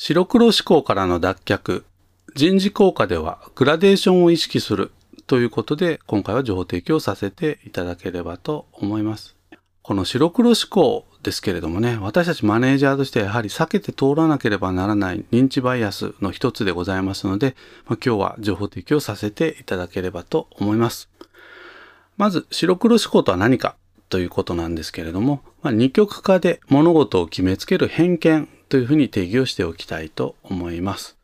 白黒思考からの脱却、人事効果ではグラデーションを意識するということで、今回は情報提供させていただければと思います。この白黒思考ですけれどもね、私たちマネージャーとしてやはり避けて通らなければならない認知バイアスの一つでございますので、まあ、今日は情報提供させていただければと思います。まず、白黒思考とは何かということなんですけれども、まあ、二極化で物事を決めつける偏見というふうに定義をしておきたいと思います。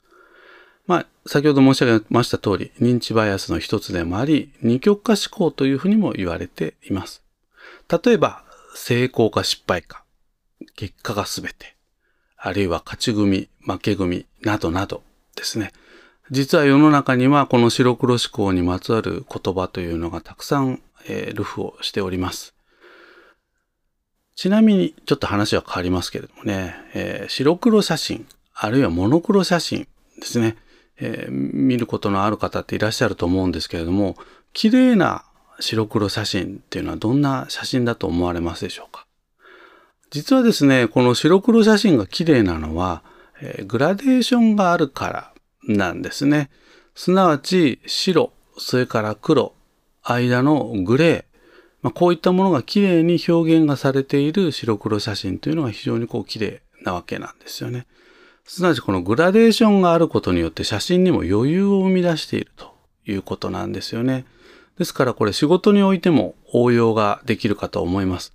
まあ、先ほど申し上げました通り、認知バイアスの一つでもあり、二極化思考というふうにも言われています。例えば、成功か失敗か、結果が全て、あるいは勝ち組、負け組などなどですね。実は世の中にはこの白黒思考にまつわる言葉というのがたくさん、えー、ルフをしております。ちなみにちょっと話は変わりますけれどもね、えー、白黒写真、あるいはモノクロ写真ですね、えー、見ることのある方っていらっしゃると思うんですけれども、綺麗な白黒写真っていうのはどんな写真だと思われますでしょうか？実はですね、この白黒写真が綺麗なのは、えー、グラデーションがあるからなんですね。すなわち白、それから黒、間のグレー、まあ、こういったものが綺麗に表現がされている白黒写真というのが非常にこう綺麗なわけなんですよね。すなわちこのグラデーションがあることによって写真にも余裕を生み出しているということなんですよね。ですからこれ仕事においても応用ができるかと思います。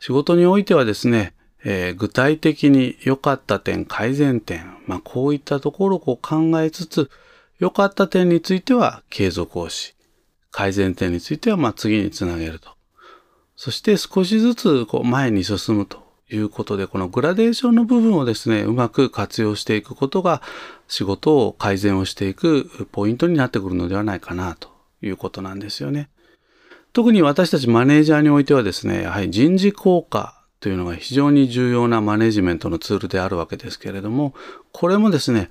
仕事においてはですね、えー、具体的に良かった点、改善点、まあ、こういったところを考えつつ、良かった点については継続をし、改善点についてはま次につなげると。そして少しずつこう前に進むということで、このグラデーションの部分をですね、うまく活用していくことが仕事を改善をしていくポイントになってくるのではないかなということなんですよね。特に私たちマネージャーにおいてはですね、やはり人事効果というのが非常に重要なマネジメントのツールであるわけですけれども、これもですね、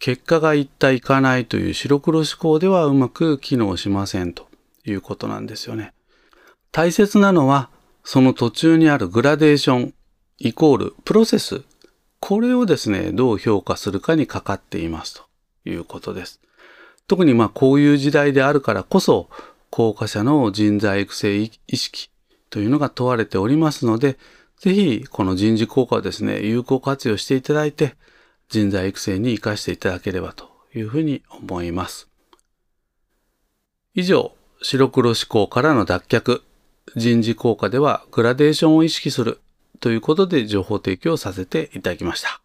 結果が一体いかないという白黒思考ではうまく機能しませんということなんですよね。大切なのは、その途中にあるグラデーションイコールプロセス、これをですね、どう評価するかにかかっていますということです。特にまあこういう時代であるからこそ、効果者の人材育成意識というのが問われておりますので、ぜひこの人事効果をですね、有効活用していただいて、人材育成に活かしていただければというふうに思います。以上、白黒思考からの脱却、人事効果ではグラデーションを意識するということで情報提供させていただきました。